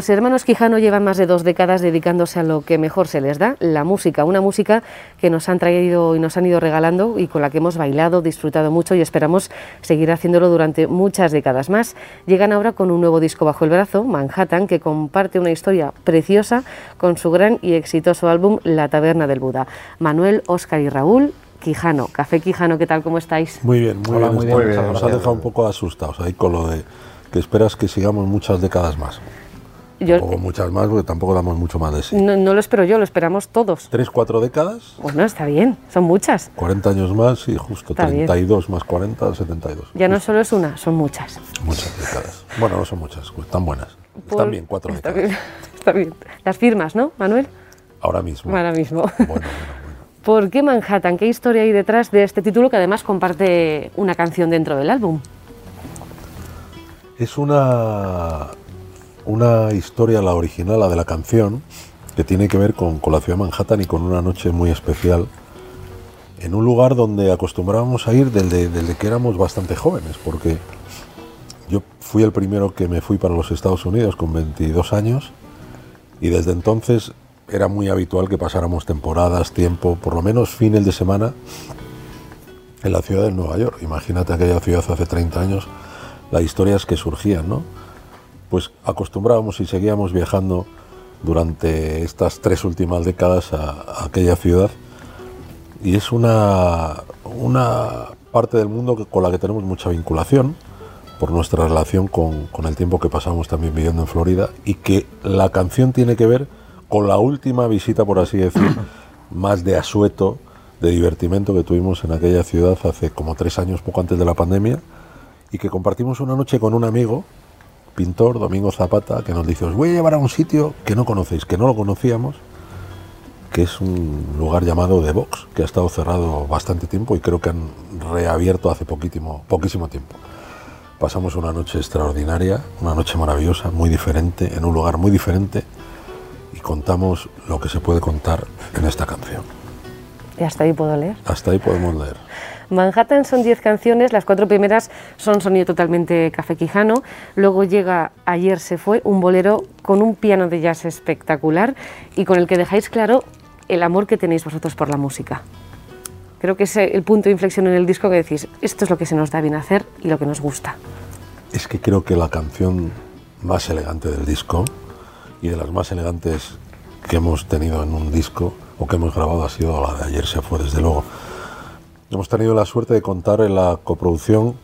Los hermanos Quijano llevan más de dos décadas dedicándose a lo que mejor se les da, la música, una música que nos han traído y nos han ido regalando y con la que hemos bailado, disfrutado mucho y esperamos seguir haciéndolo durante muchas décadas más. Llegan ahora con un nuevo disco bajo el brazo, Manhattan, que comparte una historia preciosa con su gran y exitoso álbum La Taberna del Buda. Manuel, Óscar y Raúl, Quijano, Café Quijano, ¿qué tal? ¿Cómo estáis? Muy bien, muy bien. muy bien. Nos ha dejado un poco asustados ahí con lo de que esperas que sigamos muchas décadas más. Yo- Tampoco muchas más, porque tampoco damos mucho más de sí. No, no lo espero yo, lo esperamos todos. Tres, cuatro décadas, Bueno, está bien, son muchas. 40 años más y justo Está bien. 32 más 40, 72. Ya no solo es una, son muchas. Muchas décadas. Bueno, no son muchas, pues están buenas. Por- Están bien, cuatro está décadas. bien, está bien. Las firmas, ¿no, Manuel? Ahora mismo. Ahora mismo. Bueno, bueno, bueno. ¿Por qué Manhattan? ¿Qué historia hay detrás de este título que además comparte una canción dentro del álbum? Es una, una historia, la original, la de la canción, que tiene que ver con, con la ciudad de Manhattan y con una noche muy especial en un lugar donde acostumbrábamos a ir desde, desde que éramos bastante jóvenes, porque yo fui el primero que me fui para los Estados Unidos con 22 años y desde entonces era muy habitual que pasáramos temporadas, tiempo, por lo menos fines de semana en la ciudad de Nueva York. Imagínate aquella ciudad hace 30 años, las historias que surgían, ¿no? Pues acostumbrábamos y seguíamos viajando durante estas tres últimas décadas a, a aquella ciudad. Y es una, una parte del mundo que- con la que tenemos mucha vinculación por nuestra relación con, con el tiempo que pasamos también viviendo en Florida y que la canción tiene que ver con la última visita, por así decir, más de asueto, de divertimento que tuvimos en aquella ciudad hace como tres años, poco antes de la pandemia, y que compartimos una noche con un amigo, pintor, Domingo Zapata, que nos dice, os voy a llevar a un sitio que no conocéis, que no lo conocíamos, que es un lugar llamado The Box, que ha estado cerrado bastante tiempo y creo que han reabierto hace poquísimo, poquísimo tiempo. Pasamos una noche extraordinaria, una noche maravillosa, muy diferente, en un lugar muy diferente, y contamos lo que se puede contar en esta canción. Y hasta ahí puedo leer. Hasta ahí podemos leer. Manhattan son 10 canciones, las cuatro primeras son sonido totalmente café quijano, luego llega Ayer se fue, un bolero con un piano de jazz espectacular y con el que dejáis claro el amor que tenéis vosotros por la música. Creo que es el punto de inflexión en el disco que decís, esto es lo que se nos da bien hacer y lo que nos gusta. Es que creo que la canción más elegante del disco y de las más elegantes que hemos tenido en un disco o que hemos grabado ha sido la de ayer se fue, desde luego. Hemos tenido la suerte de contar en la coproducción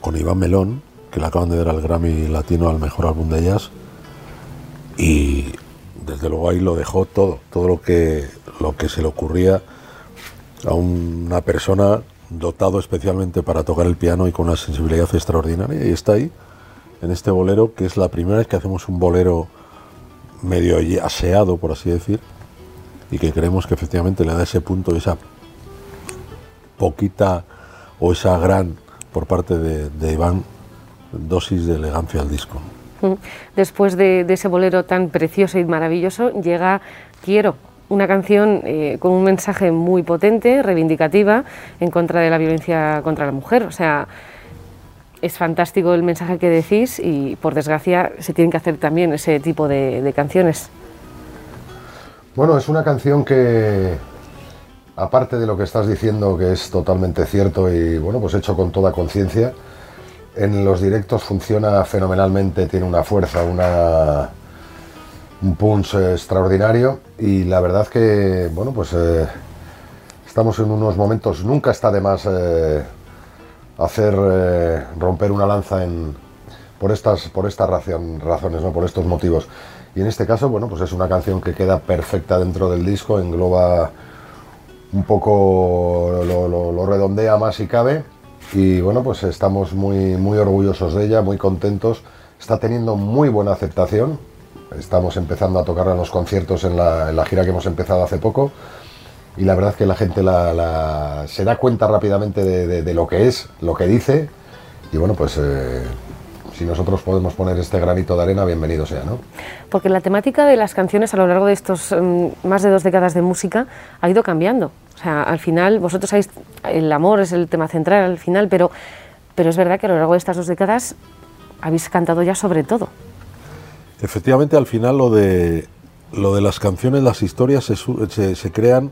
con Iván Melón, que le acaban de dar al Grammy Latino al mejor álbum de jazz, y desde luego ahí lo dejó todo, todo lo que, lo que se le ocurría a una persona dotado especialmente para tocar el piano y con una sensibilidad extraordinaria, y está ahí, en este bolero, que es la primera vez que hacemos un bolero medio aseado, por así decir, y que creemos que efectivamente le da ese punto, esa poquita o esa gran, por parte de, de Iván, dosis de elegancia al disco. Después de, de ese bolero tan precioso y maravilloso, llega Quiero, una canción eh, con un mensaje muy potente, reivindicativa, en contra de la violencia contra la mujer. O sea, es fantástico el mensaje que decís y, por desgracia, se tienen que hacer también ese tipo de, de canciones. Bueno, es una canción que, aparte de lo que estás diciendo, que es totalmente cierto y bueno, pues hecho con toda conciencia, en los directos funciona fenomenalmente, tiene una fuerza, una, un punch extraordinario y la verdad que, bueno, pues eh, estamos en unos momentos, nunca está de más eh, hacer eh, romper una lanza en, por estas, por estas razones, ¿no? por estos motivos. Y en este caso, bueno, pues es una canción que queda perfecta dentro del disco, engloba un poco, lo, redondea más si cabe. Y bueno, pues estamos muy, muy orgullosos de ella, muy contentos. Está teniendo muy buena aceptación. Estamos empezando a tocarla en los conciertos en la, gira que hemos empezado hace poco. Y la verdad que la gente la- se da cuenta rápidamente de lo que es, lo que dice. Y bueno, pues eh, si nosotros podemos poner este granito de arena, bienvenido sea, ¿no? Porque la temática de las canciones a lo largo de estos mm, más de dos décadas de música ha ido cambiando. O sea, al final, vosotros sabéis, el amor es el tema central al final, pero, pero es verdad que a lo largo de estas dos décadas habéis cantado ya sobre todo. Efectivamente, al final lo de, lo de las canciones, las historias se, se- se crean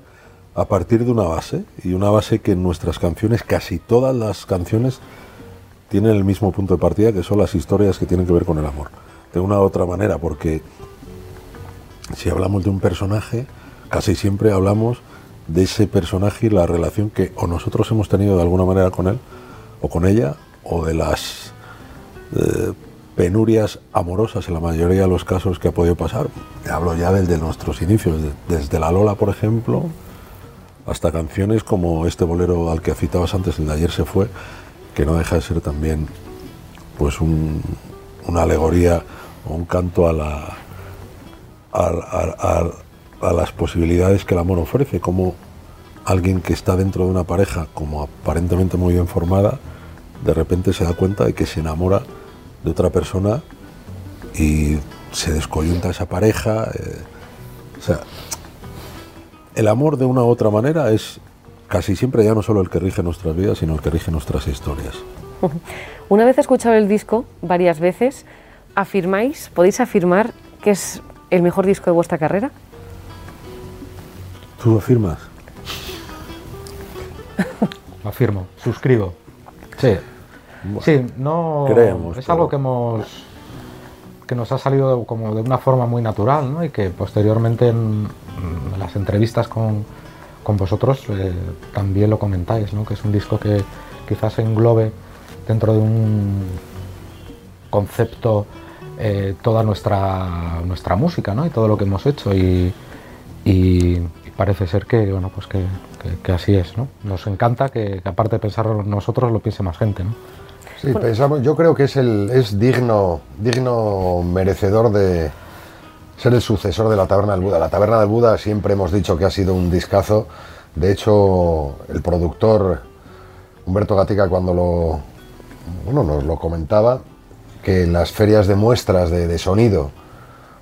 a partir de una base, y una base que en nuestras canciones, casi todas las canciones, tienen el mismo punto de partida, que son las historias que tienen que ver con el amor. De una u otra manera, porque si hablamos de un personaje, casi siempre hablamos de ese personaje y la relación que o nosotros hemos tenido de alguna manera con él, o con ella, o de las eh, penurias amorosas en la mayoría de los casos que ha podido pasar. Te hablo ya del de nuestros inicios, de- desde La Lola, por ejemplo, hasta canciones como este bolero al que citabas antes, el de ayer se fue, que no deja de ser también pues un- una alegoría o un canto a la a las posibilidades que el amor ofrece, como alguien que está dentro de una pareja como aparentemente muy bien formada, de repente se da cuenta de que se enamora de otra persona y se descoyunta esa pareja. eh, o sea, el amor de una u otra manera es casi siempre ya no solo el que rige nuestras vidas, sino el que rige nuestras historias. Una vez escuchado el disco, varias veces, afirmáis, podéis afirmar que es el mejor disco de vuestra carrera. ¿Tú lo afirmas? Lo afirmo, suscribo. Sí. Sí, no. creemos, es pero- algo que hemos. que nos ha salido como de una forma muy natural, ¿no? Y que posteriormente en, en las entrevistas con, con vosotros eh, también lo comentáis, ¿no? Que es un disco que quizás englobe dentro de un concepto eh, toda nuestra, nuestra música, ¿no? Y todo lo que hemos hecho y, y- y parece ser que, bueno, pues que, que- que así es, ¿no? Nos encanta que, que aparte de pensarlo nosotros lo piense más gente, ¿no? Sí, pensamos, yo creo que es, el, es digno, digno merecedor de ser el sucesor de la Taberna del Buda. La Taberna del Buda siempre hemos dicho que ha sido un discazo. De hecho, el productor Humberto Gatica cuando lo, bueno, nos lo comentaba, que en las ferias de muestras de, de sonido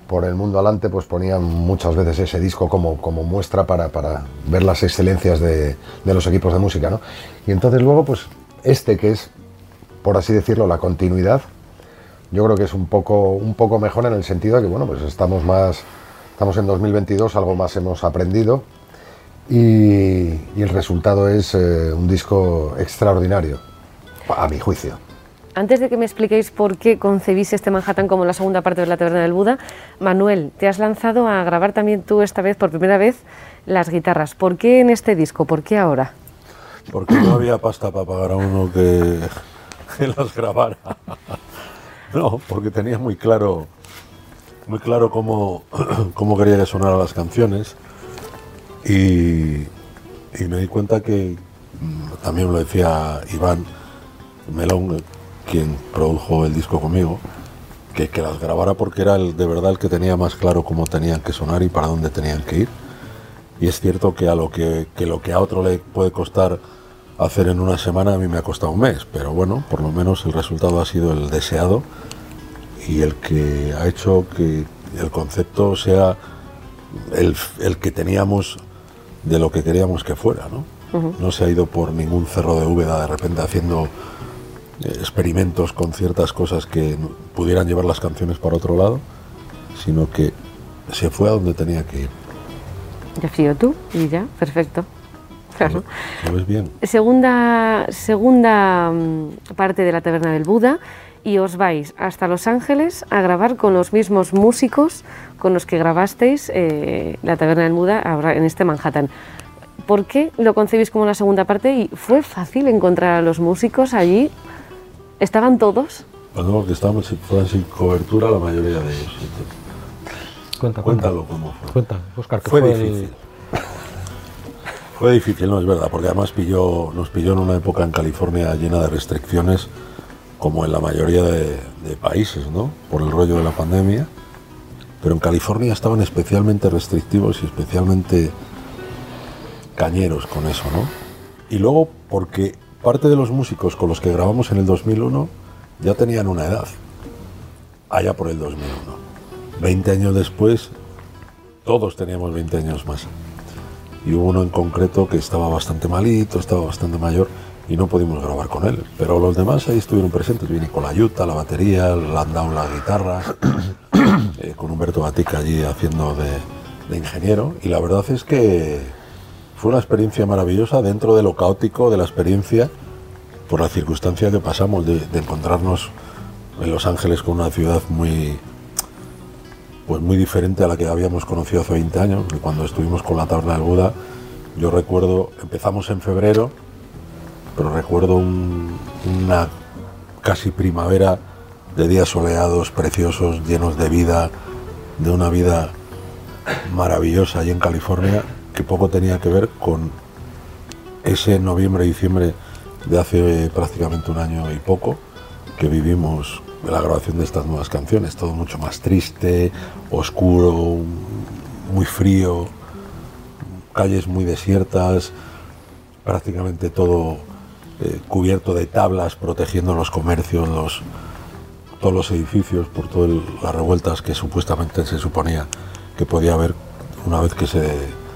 por el mundo alante, pues ponían muchas veces ese disco como, como muestra para, para ver las excelencias de, de los equipos de música. ¿no? Y entonces luego, pues este que es por así decirlo, la continuidad, yo creo que es un poco, un poco mejor en el sentido de que, bueno, pues estamos más, estamos en 2022, algo más hemos aprendido y, y el resultado es eh, un disco extraordinario, a mi juicio. Antes de que me expliquéis por qué concebís este Manhattan como la segunda parte de la Taberna del Buda, Manuel, te has lanzado a grabar también tú esta vez, por primera vez, las guitarras. ¿Por qué en este disco? ¿Por qué ahora? Porque no había pasta para pagar a uno que, las grabara. No, porque tenía muy claro, muy claro cómo, quería que sonaran las canciones. Y, y me di cuenta que, mm, también lo decía Iván Melón, quien produjo el disco conmigo, que, que las grabara porque era el, de verdad el que tenía más claro cómo tenían que sonar y para dónde tenían que ir. Y es cierto que a lo que, que lo que a otro le puede costar hacer en una semana a mí me ha costado un mes, pero bueno, por lo menos el resultado ha sido el deseado y el que ha hecho que el concepto sea el, el que teníamos de lo que queríamos que fuera, ¿no? No se ha ido por ningún cerro de Úbeda de repente haciendo experimentos con ciertas cosas que pudieran llevar las canciones para otro lado, sino que se fue a donde tenía que ir. Ya fío tú y ya, perfecto. Claro. ¿Lo ves bien? Segunda, segunda mm, parte de la Taberna del Buda y os vais hasta Los Ángeles a grabar con los mismos músicos con los que grabasteis eh, la Taberna del Buda en este Manhattan. ¿Por qué lo concebís como la segunda parte y fue fácil encontrar a los músicos allí? ¿Estaban todos? Pues no, porque estábamos sin, fueron sin cobertura la mayoría de ellos. Cuenta, Cuéntalo cómo fue. Cuenta, Oscar, que Fue fue el- difícil. Fue difícil, no es verdad, porque además pilló, nos pilló en una época en California llena de restricciones, como en la mayoría de, de países, ¿no? Por el rollo de la pandemia. Pero en California estaban especialmente restrictivos y especialmente cañeros con eso, ¿no? Y luego porque parte de los músicos con los que grabamos en el 2001 ya tenían una edad, allá por el 2001. 20 años después, todos teníamos 20 años más. Y hubo uno en concreto que estaba bastante malito, estaba bastante mayor y no pudimos grabar con él. Pero los demás ahí estuvieron presentes. Vine con la yuta, la batería, el landau, la guitarra. eh, con Humberto Batica allí haciendo de, de ingeniero. Y la verdad es que fue una experiencia maravillosa dentro de lo caótico de la experiencia, por la circunstancia que pasamos de, encontrarnos en Los Ángeles con una ciudad muy, pues muy diferente a la que habíamos conocido hace 20 años, cuando estuvimos con la Taberna del Buda, yo recuerdo, empezamos en febrero, pero recuerdo un- una casi primavera de días soleados, preciosos, llenos de vida, de una vida maravillosa allí en California, que poco tenía que ver con ese noviembre, diciembre de hace prácticamente un año y poco, que vivimos de la grabación de estas nuevas canciones, todo mucho más triste, oscuro, muy frío, calles muy desiertas, prácticamente todo eh, cubierto de tablas, protegiendo los comercios, los, todos los edificios por todas las revueltas que supuestamente se suponía que podía haber una vez que se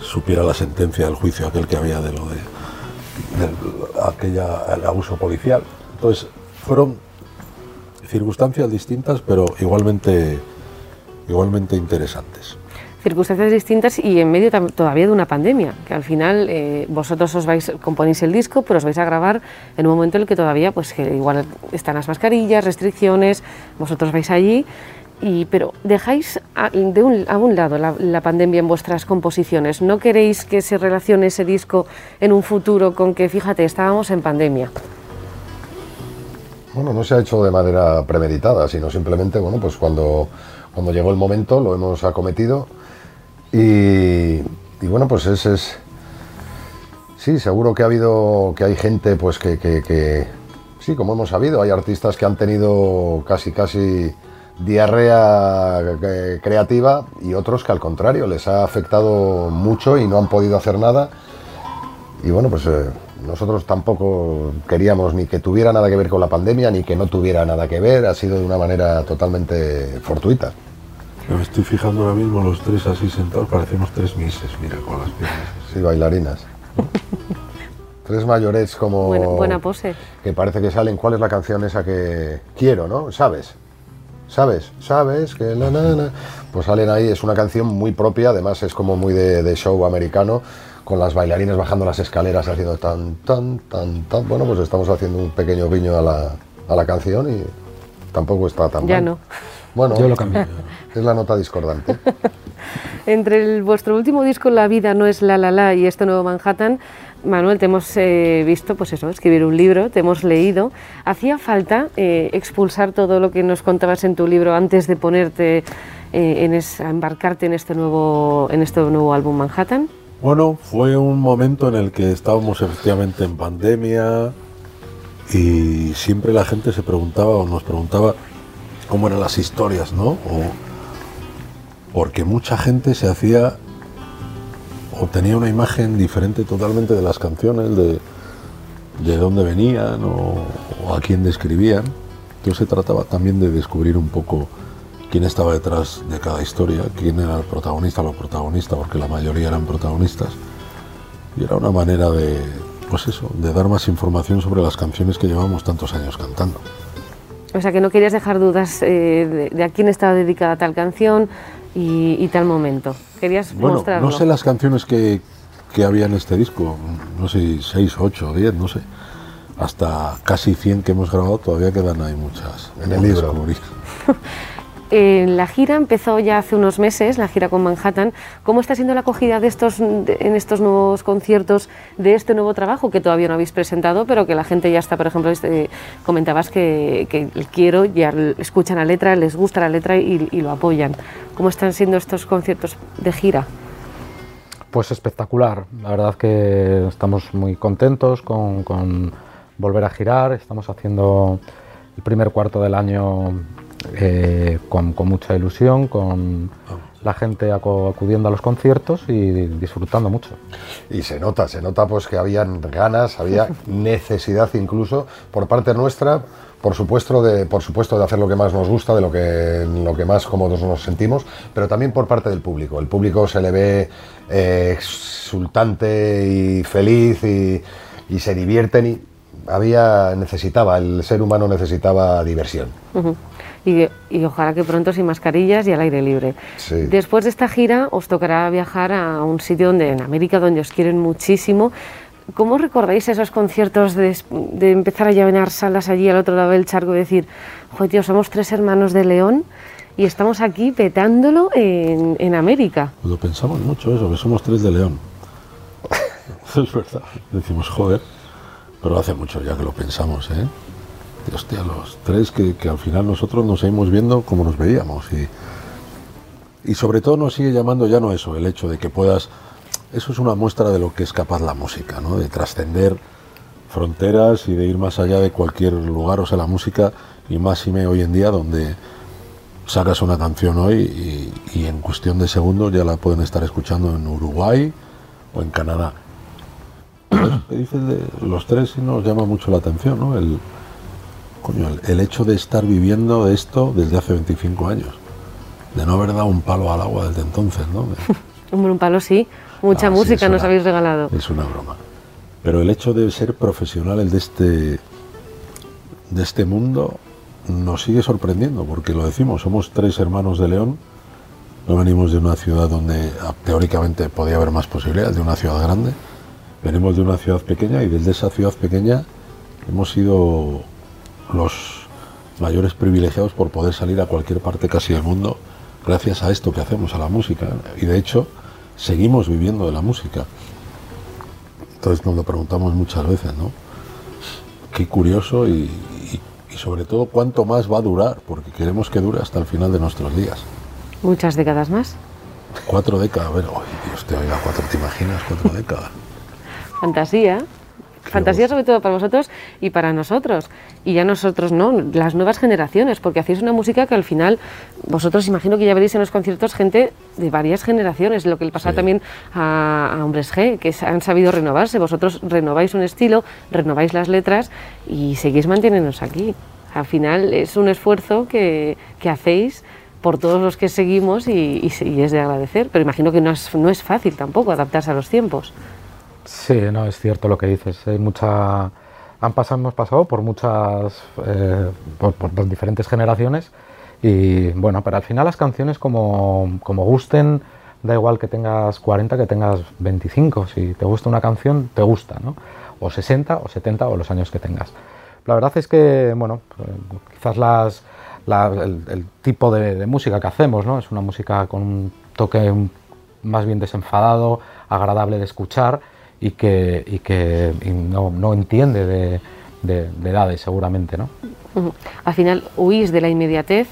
supiera la sentencia del juicio aquel que había de lo de aquella el abuso policial. Entonces fueron circunstancias distintas, pero igualmente igualmente interesantes. circunstancias distintas y en medio todavía de una pandemia, que al final eh, vosotros os vais, componéis el disco, pero os vais a grabar en un momento en el que todavía, pues que igual están las mascarillas, restricciones, vosotros vais allí, y, pero dejáis a, de un, a un lado la, pandemia en vuestras composiciones, ¿no queréis que se relacione ese disco en un futuro con que, fíjate, estábamos en pandemia? Bueno, no se ha hecho de manera premeditada, sino simplemente, bueno, pues cuando, cuando llegó el momento lo hemos acometido y, bueno, pues es, es- Sí, seguro que ha habido, que hay gente pues que- sí, como hemos sabido, hay artistas que han tenido casi, casi diarrea eh, creativa y otros que al contrario les ha afectado mucho y no han podido hacer nada. Y bueno, pues eh, nosotros tampoco queríamos ni que tuviera nada que ver con la pandemia, ni que no tuviera nada que ver, ha sido de una manera totalmente fortuita. Me estoy fijando ahora mismo los tres así sentados, parecemos tres mises, mira, con las piernas. Sí, bailarinas. Tres mayores como... Buena, buena pose. que parece que salen. ¿Cuál es la canción esa que quiero, no? ¿Sabes? ¿Sabes? ¿Sabes? Que na, na, na. Pues salen ahí, es una canción muy propia, además es como muy de, de show americano, con las bailarinas bajando las escaleras haciendo tan, tan, tan, tan. Bueno, pues estamos haciendo un pequeño guiño a la, a la canción y tampoco está tan Ya mal. no. Bueno, Yo lo cambié. es la nota discordante. Entre el- vuestro último disco, La vida no es la la la, y este nuevo Manhattan, Manuel, te hemos eh, visto, pues eso, escribir un libro, te hemos leído. ¿Hacía falta eh, expulsar todo lo que nos contabas en tu libro antes de ponerte, eh, en es- a embarcarte en este, nuevo, en este nuevo álbum Manhattan? Bueno, fue un momento en el que estábamos efectivamente en pandemia y siempre la gente se preguntaba o nos preguntaba cómo eran las historias, ¿no? O- porque mucha gente se hacía o tenía una imagen diferente totalmente de las canciones, de, de dónde venían o, o a quién describían. Entonces se trataba también de descubrir un poco quién estaba detrás de cada historia, quién era el protagonista o la protagonista, porque la mayoría eran protagonistas. Y era una manera de, pues eso, de dar más información sobre las canciones que llevamos tantos años cantando. O sea, que no querías dejar dudas eh, de, de a quién estaba dedicada tal canción y, y tal momento. Querías Bueno, mostrarlo. no sé las canciones que, que había en este disco, no sé, 6, 8, 10, no sé. Hasta casi 100 que hemos grabado, todavía quedan ahí muchas. En el libro. Eh, la gira empezó ya hace unos meses, la gira con Manhattan. ¿Cómo está siendo la acogida de estos, en estos nuevos conciertos de este nuevo trabajo que todavía no habéis presentado, pero que la gente ya está, por ejemplo, este, comentabas que, el quiero, ya escuchan la letra, les gusta la letra y, lo apoyan. ¿Cómo están siendo estos conciertos de gira? Pues espectacular. La verdad que estamos muy contentos con, con volver a girar. Estamos haciendo el primer cuarto del año eh, con, con mucha ilusión, con la gente acu- acudiendo a los conciertos y disfrutando mucho. Y se nota, se nota pues que habían ganas, había necesidad incluso por parte nuestra, por supuesto de, por supuesto de hacer lo que más nos gusta, de lo que, lo que más cómodos nos sentimos, pero también por parte del público. El público se le ve eh, exultante y feliz y, y se divierten y había, necesitaba, el ser humano necesitaba diversión. Y, y, ojalá que pronto sin mascarillas y al aire libre. Después de esta gira os tocará viajar a un sitio donde, en América donde os quieren muchísimo. ¿Cómo recordáis esos conciertos de, empezar a llenar salas allí al otro lado del charco y decir, joder, tío, somos tres hermanos de León y estamos aquí petándolo en, en América? Lo pensamos mucho eso, que somos tres de León. es verdad. Decimos, joder, pero hace mucho ya que lo pensamos, ¿eh? Hostia, los tres que, al final nosotros nos seguimos viendo como nos veíamos. Y, y sobre todo nos sigue llamando ya no eso, el hecho de que puedas... Eso es una muestra de lo que es capaz la música, ¿no? De trascender fronteras y de ir más allá de cualquier lugar. O sea, la música, y más y me hoy en día, donde sacas una canción hoy y, y en cuestión de segundos ya la pueden estar escuchando en Uruguay o en Canadá que dices de los tres y nos llama mucho la atención, ¿no? El, hecho de estar viviendo esto desde hace 25 años, de no haber dado un palo al agua desde entonces, ¿no? un palo sí, mucha ah, música nos habéis regalado. Es una broma. Pero el hecho de ser profesionales de este, de este mundo nos sigue sorprendiendo, porque lo decimos, somos tres hermanos de León, no venimos de una ciudad donde ah, teóricamente podía haber más posibilidades, de una ciudad grande Venimos de una ciudad pequeña y desde esa ciudad pequeña hemos sido los mayores privilegiados por poder salir a cualquier parte casi del mundo gracias a esto que hacemos, a la música. Y de hecho, seguimos viviendo de la música. Entonces nos lo preguntamos muchas veces, ¿no? Qué curioso y, sobre todo cuánto más va a durar, porque queremos que dure hasta el final de nuestros días. Muchas décadas más. Cuatro décadas, a ver, Dios te oiga, cuatro, ¿te imaginas? Cuatro décadas fantasía. Fantasía sobre todo para vosotros y para nosotros. Y ya nosotros no, las nuevas generaciones, porque hacéis una música que al final vosotros imagino que ya veréis en los conciertos gente de varias generaciones, lo que le pasa también a, Hombres G, que han sabido renovarse. Vosotros renováis un estilo, renováis las letras y seguís manteniéndonos aquí. Al final es un esfuerzo que, que hacéis por todos los que seguimos y, y, es de agradecer, pero imagino que no es, no es fácil tampoco adaptarse a los tiempos. Sí, no, es cierto lo que dices. Hay mucha, han pasado, hemos pasado por muchas, eh, por, diferentes generaciones y bueno, pero al final las canciones como, como gusten, da igual que tengas 40, que tengas 25. Si te gusta una canción, te gusta, ¿no? O 60, o 70, o los años que tengas. La verdad es que, bueno, quizás las, el, tipo de, de, música que hacemos, ¿no? Es una música con un toque más bien desenfadado, agradable de escuchar y que, y que no, no, entiende de, de, edades seguramente. ¿no? Al final huís de la inmediatez,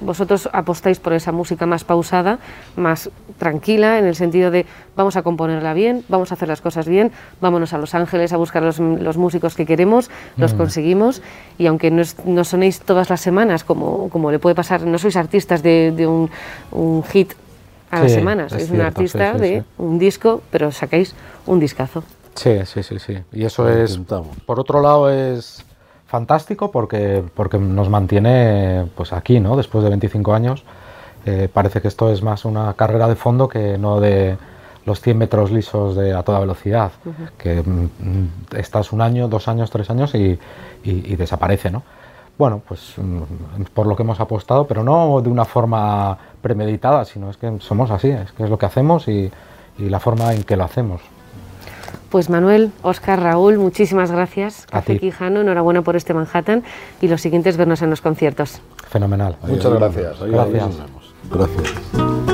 vosotros apostáis por esa música más pausada, más tranquila, en el sentido de vamos a componerla bien, vamos a hacer las cosas bien, vámonos a Los Ángeles a buscar los, los músicos que queremos, los mm. conseguimos, y aunque no, no, sonéis todas las semanas, como, como le puede pasar, no sois artistas de, de un, un hit a las semanas. Es, un artista de un disco, pero sacáis un discazo. Sí, sí, sí, sí. Y eso es, por otro lado, es fantástico porque, porque nos mantiene pues aquí, ¿no? Después de 25 años. Eh, parece que esto es más una carrera de fondo que no de los 100 metros lisos de, a toda velocidad, que mm, estás un año, dos años, tres años y, y desaparece, ¿no? Bueno, pues mm, por lo que hemos apostado, pero no de una forma premeditada, sino es que somos así, es que es lo que hacemos y, la forma en que lo hacemos. Pues Manuel, Oscar, Raúl, muchísimas gracias. Café Quijano, enhorabuena por este Manhattan y los siguientes vernos en los conciertos. Fenomenal. Muchas gracias. Gracias. Gracias.